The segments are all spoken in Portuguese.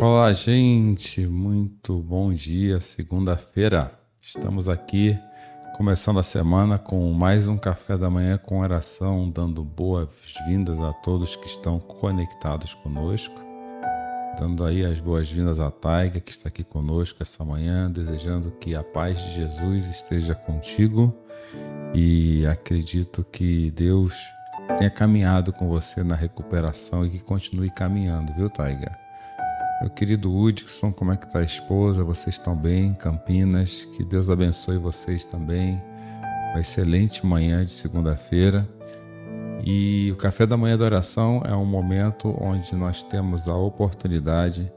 Olá, gente, muito bom dia, segunda-feira. Estamos aqui começando a semana com mais um café da manhã com oração, dando boas-vindas a todos que estão conectados conosco. Dando aí as boas-vindas à Taiga que está aqui conosco essa manhã, desejando que a paz de Jesus esteja contigo e acredito que Deus tenha caminhado com você na recuperação e que continue caminhando, viu, Taiga? Meu querido Hudson, como é que está a esposa? Vocês estão bem? Campinas, que Deus abençoe vocês também. Uma excelente manhã de segunda-feira. E o café da manhã da oração é um momento onde nós temos a oportunidade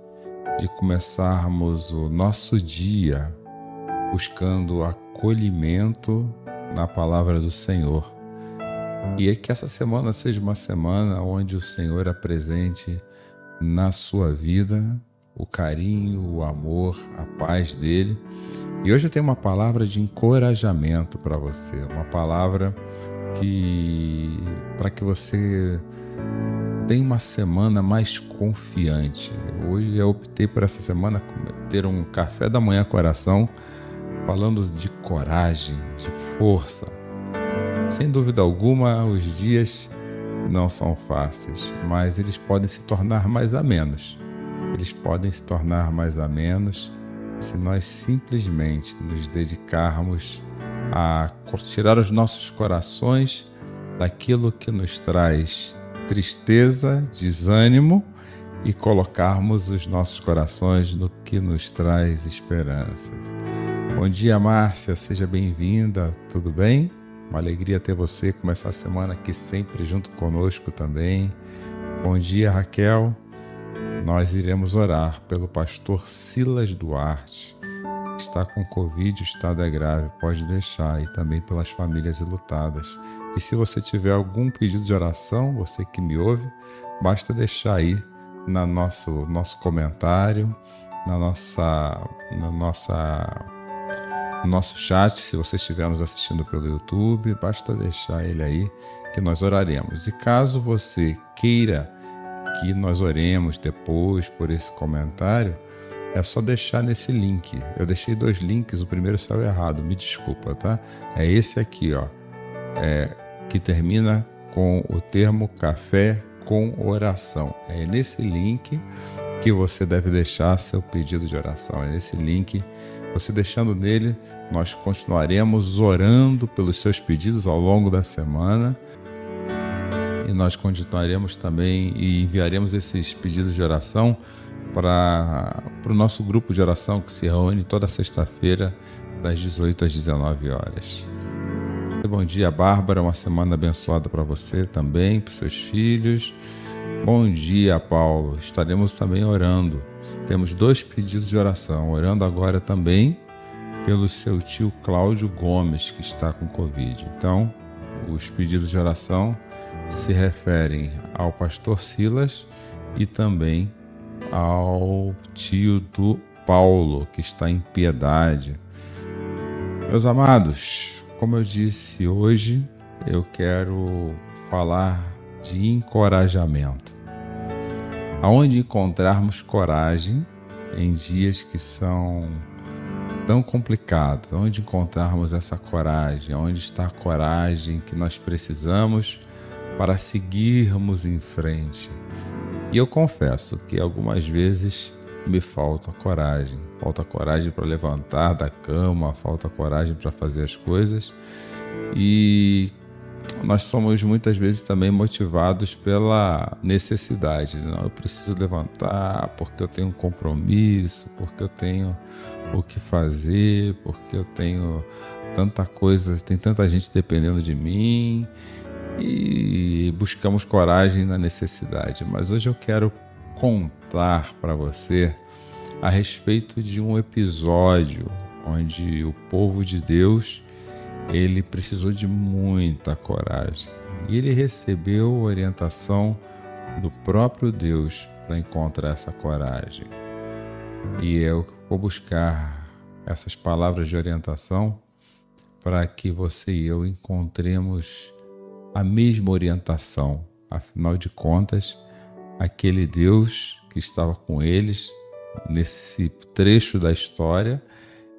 de começarmos o nosso dia buscando acolhimento na palavra do Senhor. E é que essa semana seja uma semana onde o Senhor apresente na sua vida o carinho, o amor, a paz dele. E hoje eu tenho uma palavra de encorajamento para você, uma palavra que para que você tenha uma semana mais confiante. Hoje eu optei por essa semana ter um café da manhã coração falando de coragem, de força. Sem dúvida alguma, os dias não são fáceis, mas eles podem se tornar mais amenos. Eles podem se tornar mais amenos se nós simplesmente nos dedicarmos a tirar os nossos corações daquilo que nos traz tristeza, desânimo e colocarmos os nossos corações no que nos traz esperança. Bom dia, Márcia, seja bem-vinda, tudo bem? Uma alegria ter você começar a semana aqui sempre junto conosco também. Bom dia, Raquel. Nós iremos orar pelo pastor Silas Duarte. Está com Covid, o estado é grave, pode deixar, e também pelas famílias ilutadas. E se você tiver algum pedido de oração, você que me ouve, basta deixar aí na nosso, nosso comentário, na nossa, na nossa no nosso chat, se você estiver nos assistindo pelo YouTube, basta deixar ele aí que nós oraremos. E caso você queira que nós oremos depois por esse comentário, é só deixar nesse link. Eu deixei dois links, o primeiro saiu errado, me desculpa, tá? É esse aqui, ó, é, que termina com o termo café com oração. É nesse link que você deve deixar seu pedido de oração. É nesse link você deixando nele, nós continuaremos orando pelos seus pedidos ao longo da semana. E nós continuaremos também e enviaremos esses pedidos de oração para, para o nosso grupo de oração que se reúne toda sexta-feira, das 18 às 19 horas. Bom dia, Bárbara. Uma semana abençoada para você também, para seus filhos. Bom dia, Paulo. Estaremos também orando temos dois pedidos de oração, orando agora também pelo seu tio Cláudio Gomes, que está com Covid. Então, os pedidos de oração se referem ao pastor Silas e também ao tio do Paulo, que está em piedade. Meus amados, como eu disse hoje, eu quero falar de encorajamento aonde encontrarmos coragem em dias que são tão complicados, onde encontrarmos essa coragem, onde está a coragem que nós precisamos para seguirmos em frente. E eu confesso que algumas vezes me falta coragem, falta coragem para levantar da cama, falta coragem para fazer as coisas. E nós somos muitas vezes também motivados pela necessidade. Não, eu preciso levantar porque eu tenho um compromisso, porque eu tenho o que fazer, porque eu tenho tanta coisa, tem tanta gente dependendo de mim e buscamos coragem na necessidade. Mas hoje eu quero contar para você a respeito de um episódio onde o povo de Deus ele precisou de muita coragem e ele recebeu orientação do próprio Deus para encontrar essa coragem. E eu vou buscar essas palavras de orientação para que você e eu encontremos a mesma orientação. Afinal de contas, aquele Deus que estava com eles nesse trecho da história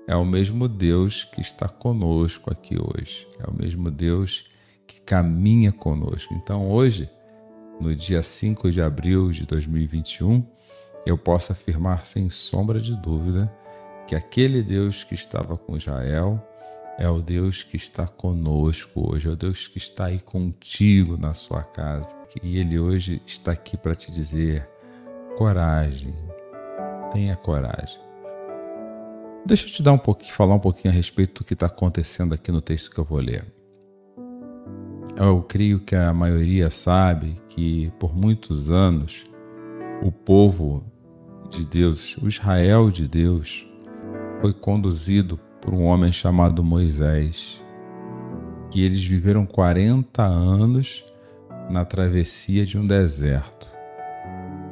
é o mesmo Deus que está conosco aqui hoje. É o mesmo Deus que caminha conosco. Então, hoje, no dia 5 de abril de 2021, eu posso afirmar sem sombra de dúvida que aquele Deus que estava com Israel é o Deus que está conosco hoje, é o Deus que está aí contigo na sua casa. E Ele hoje está aqui para te dizer: coragem, tenha coragem. Deixa eu te dar um pouquinho, falar um pouquinho a respeito do que está acontecendo aqui no texto que eu vou ler. Eu creio que a maioria sabe que por muitos anos o povo de Deus, o Israel de Deus, foi conduzido por um homem chamado Moisés. E eles viveram 40 anos na travessia de um deserto.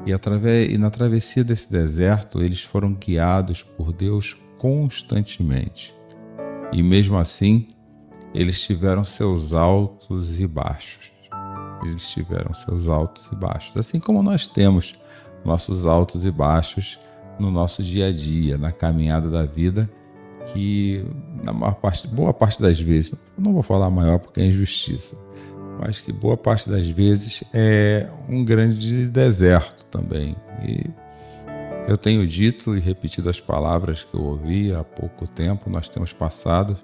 E, através, e na travessia desse deserto, eles foram guiados por Deus constantemente. E mesmo assim, eles tiveram seus altos e baixos. Eles tiveram seus altos e baixos. Assim como nós temos nossos altos e baixos no nosso dia a dia, na caminhada da vida, que na maior parte, boa parte das vezes, não vou falar maior porque é injustiça, mas que boa parte das vezes é um grande deserto também. E eu tenho dito e repetido as palavras que eu ouvi há pouco tempo, nós temos passado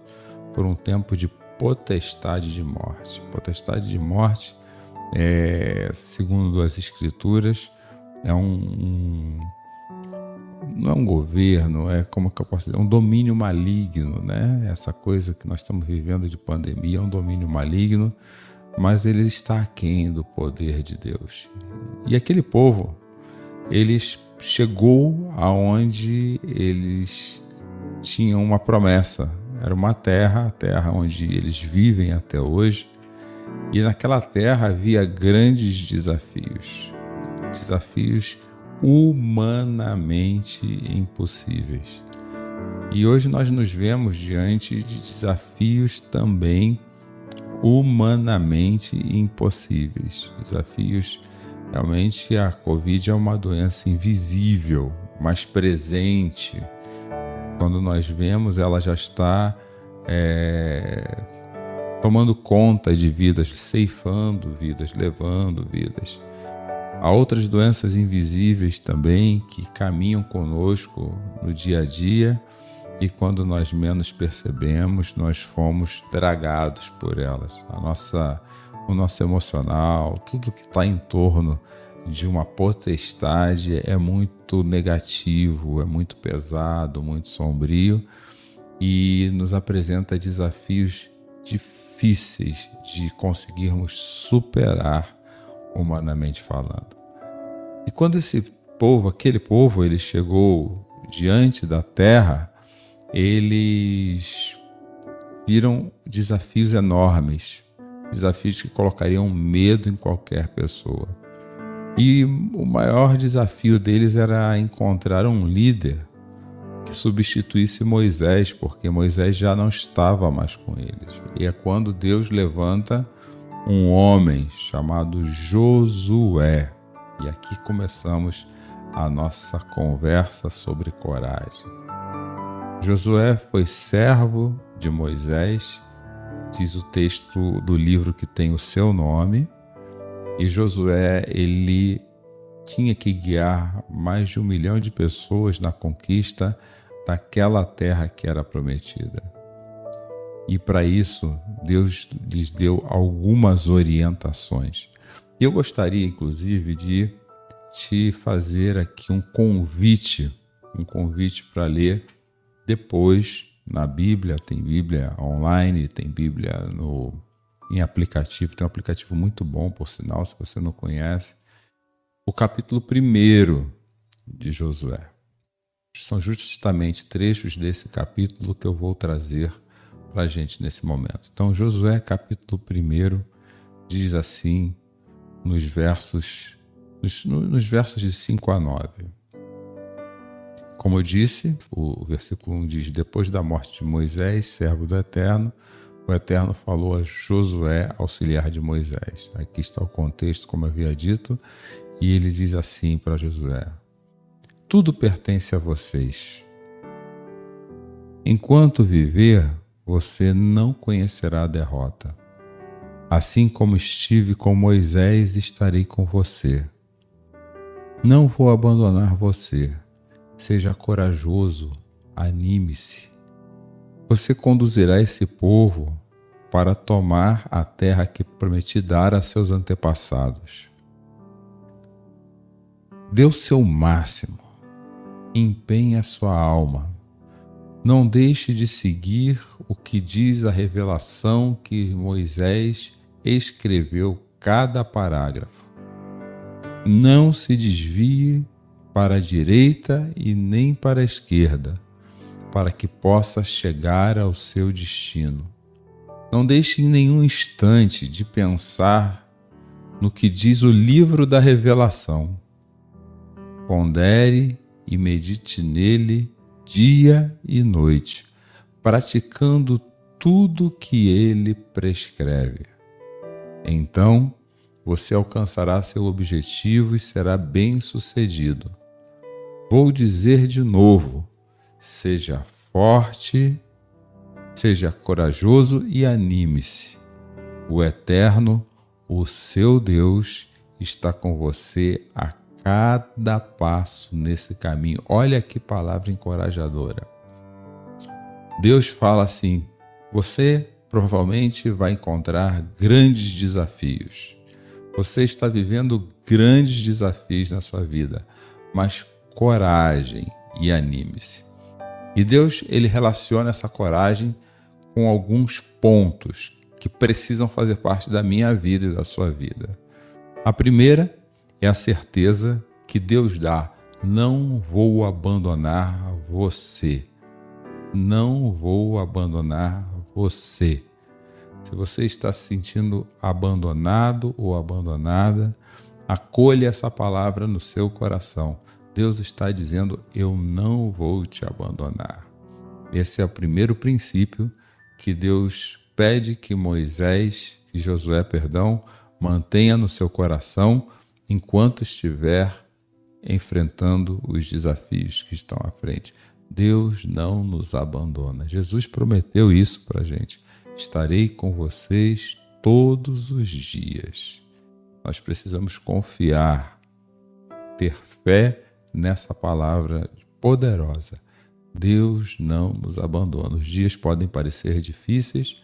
por um tempo de potestade de morte. Potestade de morte, é, segundo as escrituras, é um, um não é um governo, é como que eu posso dizer, um domínio maligno, né? Essa coisa que nós estamos vivendo de pandemia é um domínio maligno, mas ele está aquém do poder de Deus. E aquele povo, eles chegou aonde eles tinham uma promessa. Era uma terra, a terra onde eles vivem até hoje. E naquela terra havia grandes desafios. Desafios humanamente impossíveis. E hoje nós nos vemos diante de desafios também humanamente impossíveis. Desafios realmente a Covid é uma doença invisível, mas presente. Quando nós vemos, ela já está é, tomando conta de vidas, ceifando vidas, levando vidas. Há outras doenças invisíveis também que caminham conosco no dia a dia e quando nós menos percebemos, nós fomos dragados por elas. A nossa, o nosso emocional, tudo que está em torno de uma potestade é muito negativo, é muito pesado, muito sombrio e nos apresenta desafios difíceis de conseguirmos superar humanamente falando. E quando esse povo, aquele povo, ele chegou diante da terra, eles viram desafios enormes, desafios que colocariam medo em qualquer pessoa. E o maior desafio deles era encontrar um líder que substituísse Moisés, porque Moisés já não estava mais com eles. E é quando Deus levanta um homem chamado Josué. E aqui começamos a nossa conversa sobre coragem. Josué foi servo de Moisés, diz o texto do livro que tem o seu nome, e Josué ele tinha que guiar mais de um milhão de pessoas na conquista daquela terra que era prometida. E para isso, Deus lhes deu algumas orientações. Eu gostaria, inclusive, de te fazer aqui um convite, um convite para ler depois na Bíblia, tem Bíblia online, tem Bíblia no, em aplicativo, tem um aplicativo muito bom, por sinal, se você não conhece. O capítulo 1 de Josué. São justamente trechos desse capítulo que eu vou trazer para a gente nesse momento. Então, Josué, capítulo 1, diz assim, nos versos, nos, nos versos de 5 a 9. Como eu disse, o versículo 1 diz: Depois da morte de Moisés, servo do Eterno, o Eterno falou a Josué, auxiliar de Moisés. Aqui está o contexto, como havia dito, e ele diz assim para Josué: Tudo pertence a vocês. Enquanto viver, você não conhecerá a derrota. Assim como estive com Moisés, estarei com você. Não vou abandonar você. Seja corajoso, anime-se. Você conduzirá esse povo para tomar a terra que prometi dar a seus antepassados. Dê o seu máximo, empenhe a sua alma. Não deixe de seguir o que diz a revelação que Moisés escreveu cada parágrafo. Não se desvie para a direita e nem para a esquerda, para que possa chegar ao seu destino. Não deixe em nenhum instante de pensar no que diz o livro da Revelação. Pondere e medite nele dia e noite, praticando tudo que ele prescreve. Então você alcançará seu objetivo e será bem-sucedido. Vou dizer de novo: seja forte, seja corajoso e anime-se. O Eterno, o seu Deus, está com você a cada passo nesse caminho. Olha que palavra encorajadora. Deus fala assim: você provavelmente vai encontrar grandes desafios. Você está vivendo grandes desafios na sua vida, mas coragem e anime-se. E Deus, ele relaciona essa coragem com alguns pontos que precisam fazer parte da minha vida e da sua vida. A primeira é a certeza que Deus dá: não vou abandonar você. Não vou abandonar você. Se você está se sentindo abandonado ou abandonada, acolha essa palavra no seu coração. Deus está dizendo: Eu não vou te abandonar. Esse é o primeiro princípio que Deus pede que Moisés, e Josué, perdão, mantenha no seu coração enquanto estiver enfrentando os desafios que estão à frente. Deus não nos abandona. Jesus prometeu isso para a gente. Estarei com vocês todos os dias. Nós precisamos confiar, ter fé nessa palavra poderosa. Deus não nos abandona. Os dias podem parecer difíceis,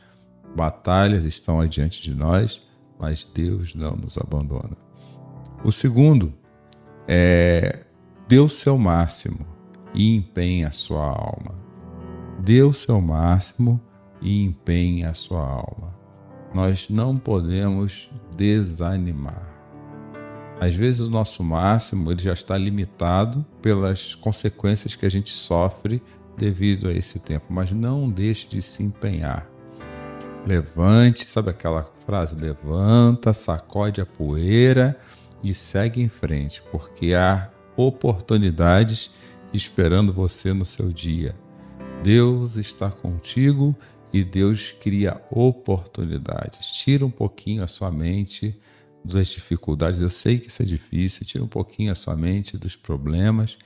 batalhas estão adiante de nós, mas Deus não nos abandona. O segundo é dê o seu máximo e empenhe a sua alma. Dê o seu máximo e empenhe a sua alma. Nós não podemos desanimar. Às vezes o nosso máximo ele já está limitado pelas consequências que a gente sofre devido a esse tempo, mas não deixe de se empenhar. Levante, sabe aquela frase? Levanta, sacode a poeira e segue em frente, porque há oportunidades esperando você no seu dia. Deus está contigo e Deus cria oportunidades. Tira um pouquinho a sua mente das dificuldades. Eu sei que isso é difícil. Tira um pouquinho a sua mente dos problemas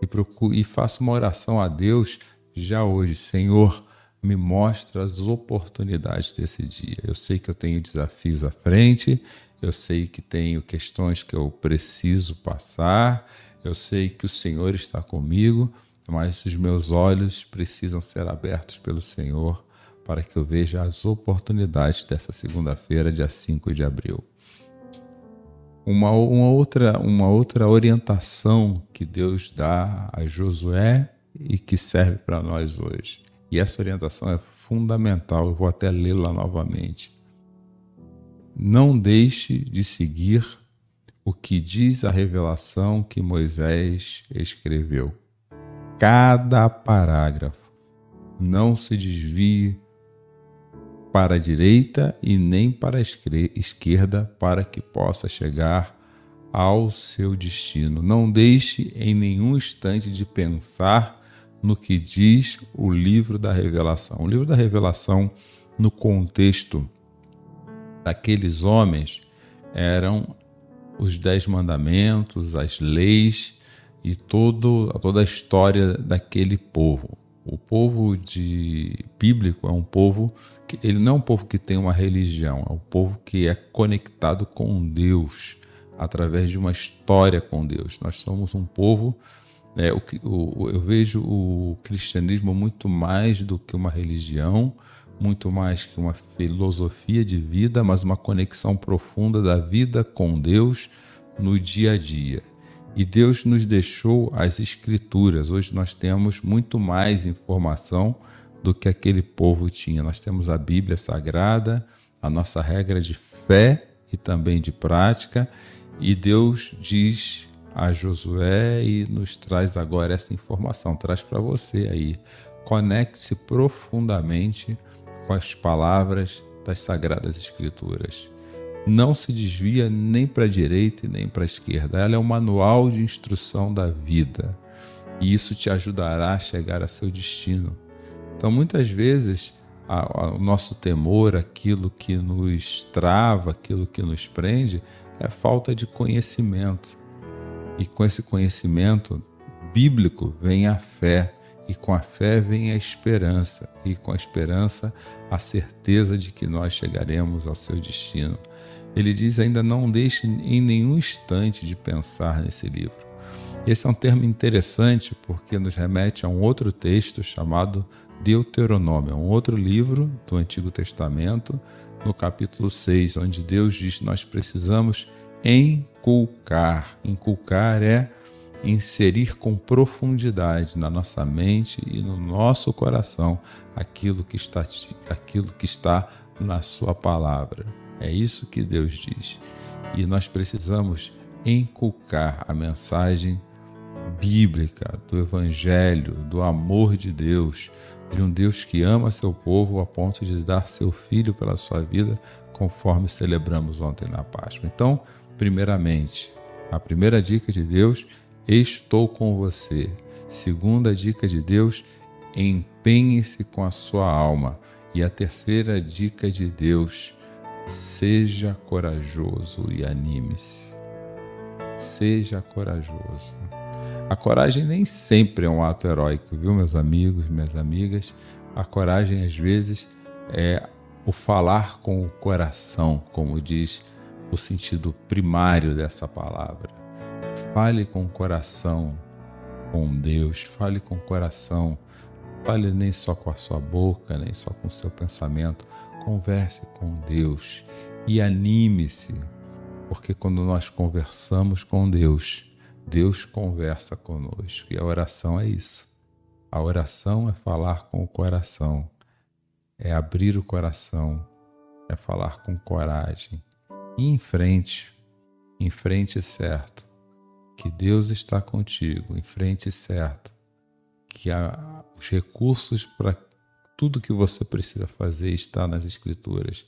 e, procure, e faça uma oração a Deus já hoje. Senhor, me mostra as oportunidades desse dia. Eu sei que eu tenho desafios à frente, eu sei que tenho questões que eu preciso passar, eu sei que o Senhor está comigo, mas os meus olhos precisam ser abertos pelo Senhor para que eu veja as oportunidades dessa segunda-feira, dia 5 de abril. Uma, uma, outra, uma outra orientação que Deus dá a Josué e que serve para nós hoje. E essa orientação é fundamental, eu vou até lê-la novamente. Não deixe de seguir o que diz a revelação que Moisés escreveu. Cada parágrafo. Não se desvie para a direita e nem para a esquerda para que possa chegar ao seu destino. Não deixe em nenhum instante de pensar no que diz o livro da Revelação. O livro da Revelação, no contexto daqueles homens, eram os Dez Mandamentos, as leis e todo, toda a história daquele povo. O povo de bíblico é um povo que ele não é um povo que tem uma religião, é um povo que é conectado com Deus através de uma história com Deus. Nós somos um povo é, o, o, eu vejo o cristianismo muito mais do que uma religião, muito mais que uma filosofia de vida, mas uma conexão profunda da vida com Deus no dia a dia. E Deus nos deixou as Escrituras. Hoje nós temos muito mais informação do que aquele povo tinha. Nós temos a Bíblia Sagrada, a nossa regra de fé e também de prática, e Deus diz a Josué e nos traz agora essa informação, traz para você aí. Conecte-se profundamente com as palavras das Sagradas Escrituras. Não se desvia nem para a direita e nem para a esquerda. Ela é um manual de instrução da vida e isso te ajudará a chegar a seu destino. Então, muitas vezes, a, a, o nosso temor, aquilo que nos trava, aquilo que nos prende, é falta de conhecimento. E com esse conhecimento bíblico vem a fé, e com a fé vem a esperança, e com a esperança a certeza de que nós chegaremos ao seu destino. Ele diz ainda não deixe em nenhum instante de pensar nesse livro. Esse é um termo interessante porque nos remete a um outro texto chamado Deuteronômio, é um outro livro do Antigo Testamento, no capítulo 6, onde Deus diz que nós precisamos inculcar. Inculcar é inserir com profundidade na nossa mente e no nosso coração aquilo que está, aquilo que está na Sua palavra. É isso que Deus diz. E nós precisamos inculcar a mensagem bíblica do Evangelho, do amor de Deus, de um Deus que ama seu povo a ponto de dar seu filho pela sua vida, conforme celebramos ontem na Páscoa. Então, Primeiramente, a primeira dica de Deus, estou com você. Segunda dica de Deus, empenhe-se com a sua alma. E a terceira dica de Deus, seja corajoso e anime-se. Seja corajoso. A coragem nem sempre é um ato heróico, viu, meus amigos, minhas amigas? A coragem, às vezes, é o falar com o coração, como diz o sentido primário dessa palavra. Fale com o coração com Deus, fale com o coração, fale nem só com a sua boca, nem só com o seu pensamento, converse com Deus e anime-se, porque quando nós conversamos com Deus, Deus conversa conosco. E a oração é isso. A oração é falar com o coração, é abrir o coração, é falar com coragem, e em frente, em frente certo, que Deus está contigo, em frente certo, que há os recursos para tudo que você precisa fazer está nas Escrituras.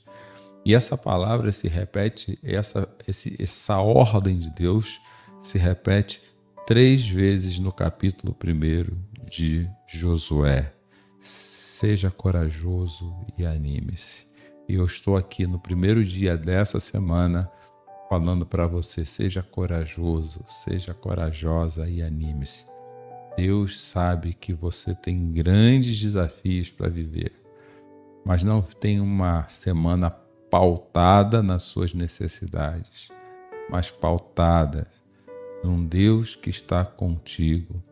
E essa palavra se repete, essa, esse, essa ordem de Deus se repete três vezes no capítulo 1 de Josué. Seja corajoso e anime-se. E eu estou aqui no primeiro dia dessa semana falando para você: seja corajoso, seja corajosa e anime-se. Deus sabe que você tem grandes desafios para viver, mas não tem uma semana pautada nas suas necessidades, mas pautada num Deus que está contigo,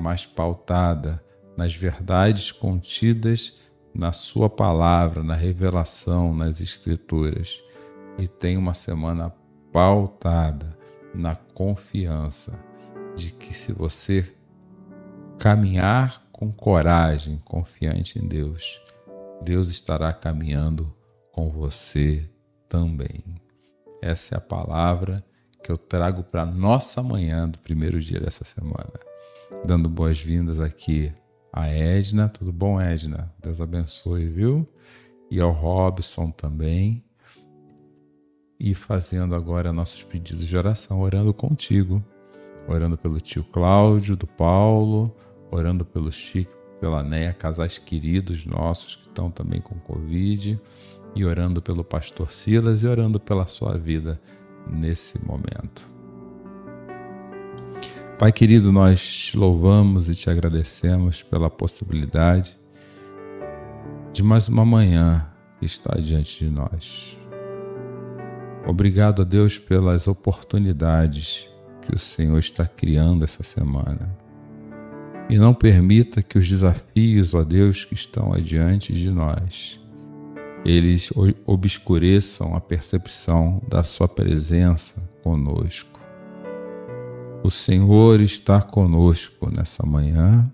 mas pautada nas verdades contidas na Sua palavra, na revelação, nas Escrituras. E tem uma semana pautada na confiança de que se você caminhar com coragem, confiante em Deus, Deus estará caminhando com você também. Essa é a palavra que eu trago para nossa manhã do primeiro dia dessa semana. Dando boas-vindas aqui a Edna. Tudo bom, Edna? Deus abençoe, viu? E ao Robson também. E fazendo agora nossos pedidos de oração, orando contigo. Orando pelo tio Cláudio, do Paulo, orando pelo Chico, pela Neia, casais queridos nossos que estão também com Covid, e orando pelo pastor Silas e orando pela sua vida nesse momento. Pai querido, nós te louvamos e te agradecemos pela possibilidade de mais uma manhã que está diante de nós. Obrigado a Deus pelas oportunidades que o Senhor está criando essa semana. E não permita que os desafios, ó Deus, que estão adiante de nós, eles obscureçam a percepção da Sua presença conosco. O Senhor está conosco nessa manhã,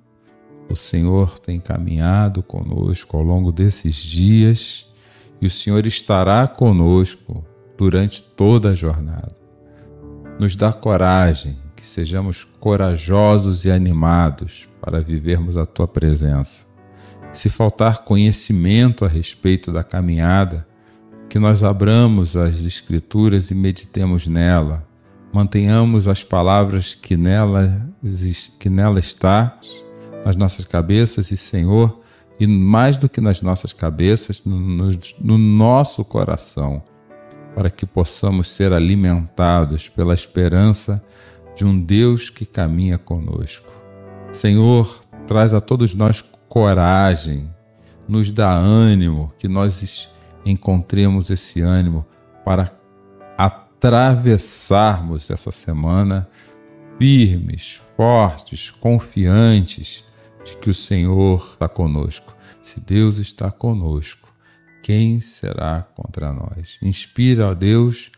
o Senhor tem caminhado conosco ao longo desses dias e o Senhor estará conosco durante toda a jornada. Nos dá coragem, que sejamos corajosos e animados para vivermos a tua presença se faltar conhecimento a respeito da caminhada, que nós abramos as Escrituras e meditemos nela, mantenhamos as palavras que nela, que nela está nas nossas cabeças e Senhor, e mais do que nas nossas cabeças, no, no, no nosso coração, para que possamos ser alimentados pela esperança de um Deus que caminha conosco. Senhor, traz a todos nós coragem, nos dá ânimo, que nós encontremos esse ânimo para atravessarmos essa semana firmes, fortes, confiantes de que o Senhor está conosco. Se Deus está conosco, quem será contra nós? Inspira, a Deus,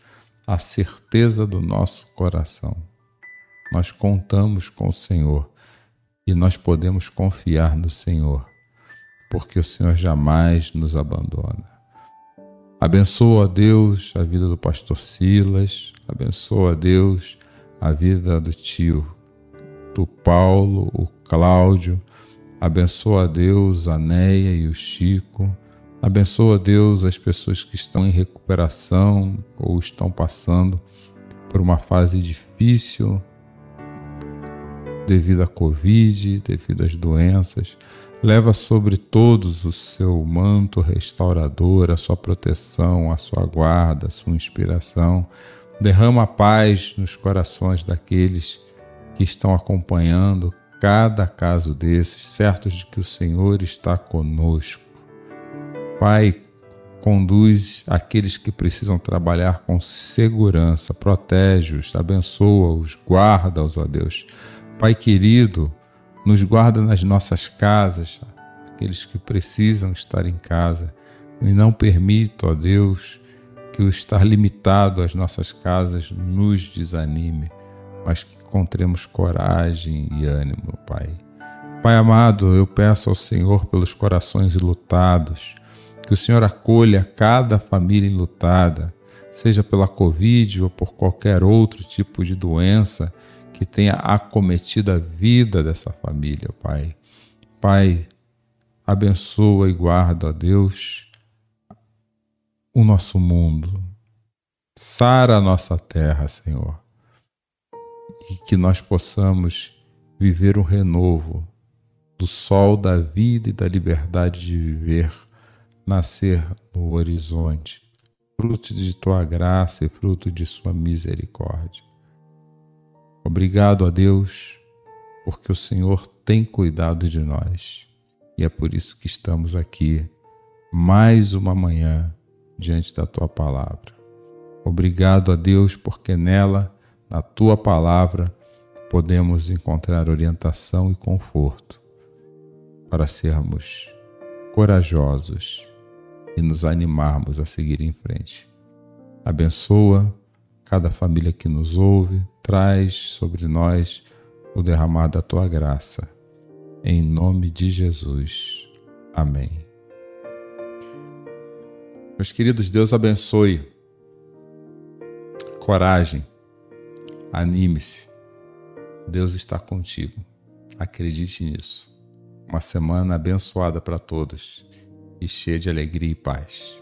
a certeza do nosso coração. Nós contamos com o Senhor e nós podemos confiar no Senhor, porque o Senhor jamais nos abandona. Abençoa, Deus, a vida do pastor Silas, abençoa, Deus, a vida do tio, do Paulo, o Cláudio, abençoa, Deus, a Neia e o Chico, abençoa, Deus, as pessoas que estão em recuperação ou estão passando por uma fase difícil devido à Covid, devido às doenças. Leva sobre todos o seu manto restaurador, a sua proteção, a sua guarda, a sua inspiração. Derrama paz nos corações daqueles que estão acompanhando cada caso desses, certos de que o Senhor está conosco. Pai, conduz aqueles que precisam trabalhar com segurança, protege-os, abençoa-os, guarda-os, ó Deus Pai querido, nos guarda nas nossas casas, aqueles que precisam estar em casa, e não permita, ó Deus, que o estar limitado às nossas casas nos desanime, mas que encontremos coragem e ânimo, Pai. Pai amado, eu peço ao Senhor pelos corações lutados, que o Senhor acolha cada família enlutada, seja pela Covid ou por qualquer outro tipo de doença que tenha acometido a vida dessa família, Pai. Pai, abençoa e guarda, Deus, o nosso mundo. Sara a nossa terra, Senhor. E que nós possamos viver um renovo do sol da vida e da liberdade de viver nascer no horizonte, fruto de tua graça e fruto de sua misericórdia. Obrigado a Deus, porque o Senhor tem cuidado de nós e é por isso que estamos aqui mais uma manhã diante da tua palavra. Obrigado a Deus, porque nela, na tua palavra, podemos encontrar orientação e conforto para sermos corajosos e nos animarmos a seguir em frente. Abençoa cada família que nos ouve, traz sobre nós o derramar da tua graça. Em nome de Jesus. Amém. Meus queridos, Deus abençoe. Coragem. Anime-se. Deus está contigo. Acredite nisso. Uma semana abençoada para todos e cheia de alegria e paz.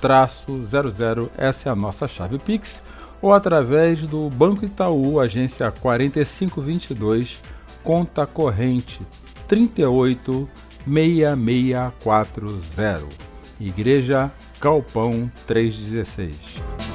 00, essa é a nossa chave Pix, ou através do Banco Itaú, agência 4522, conta corrente 386640. Igreja Galpão 316.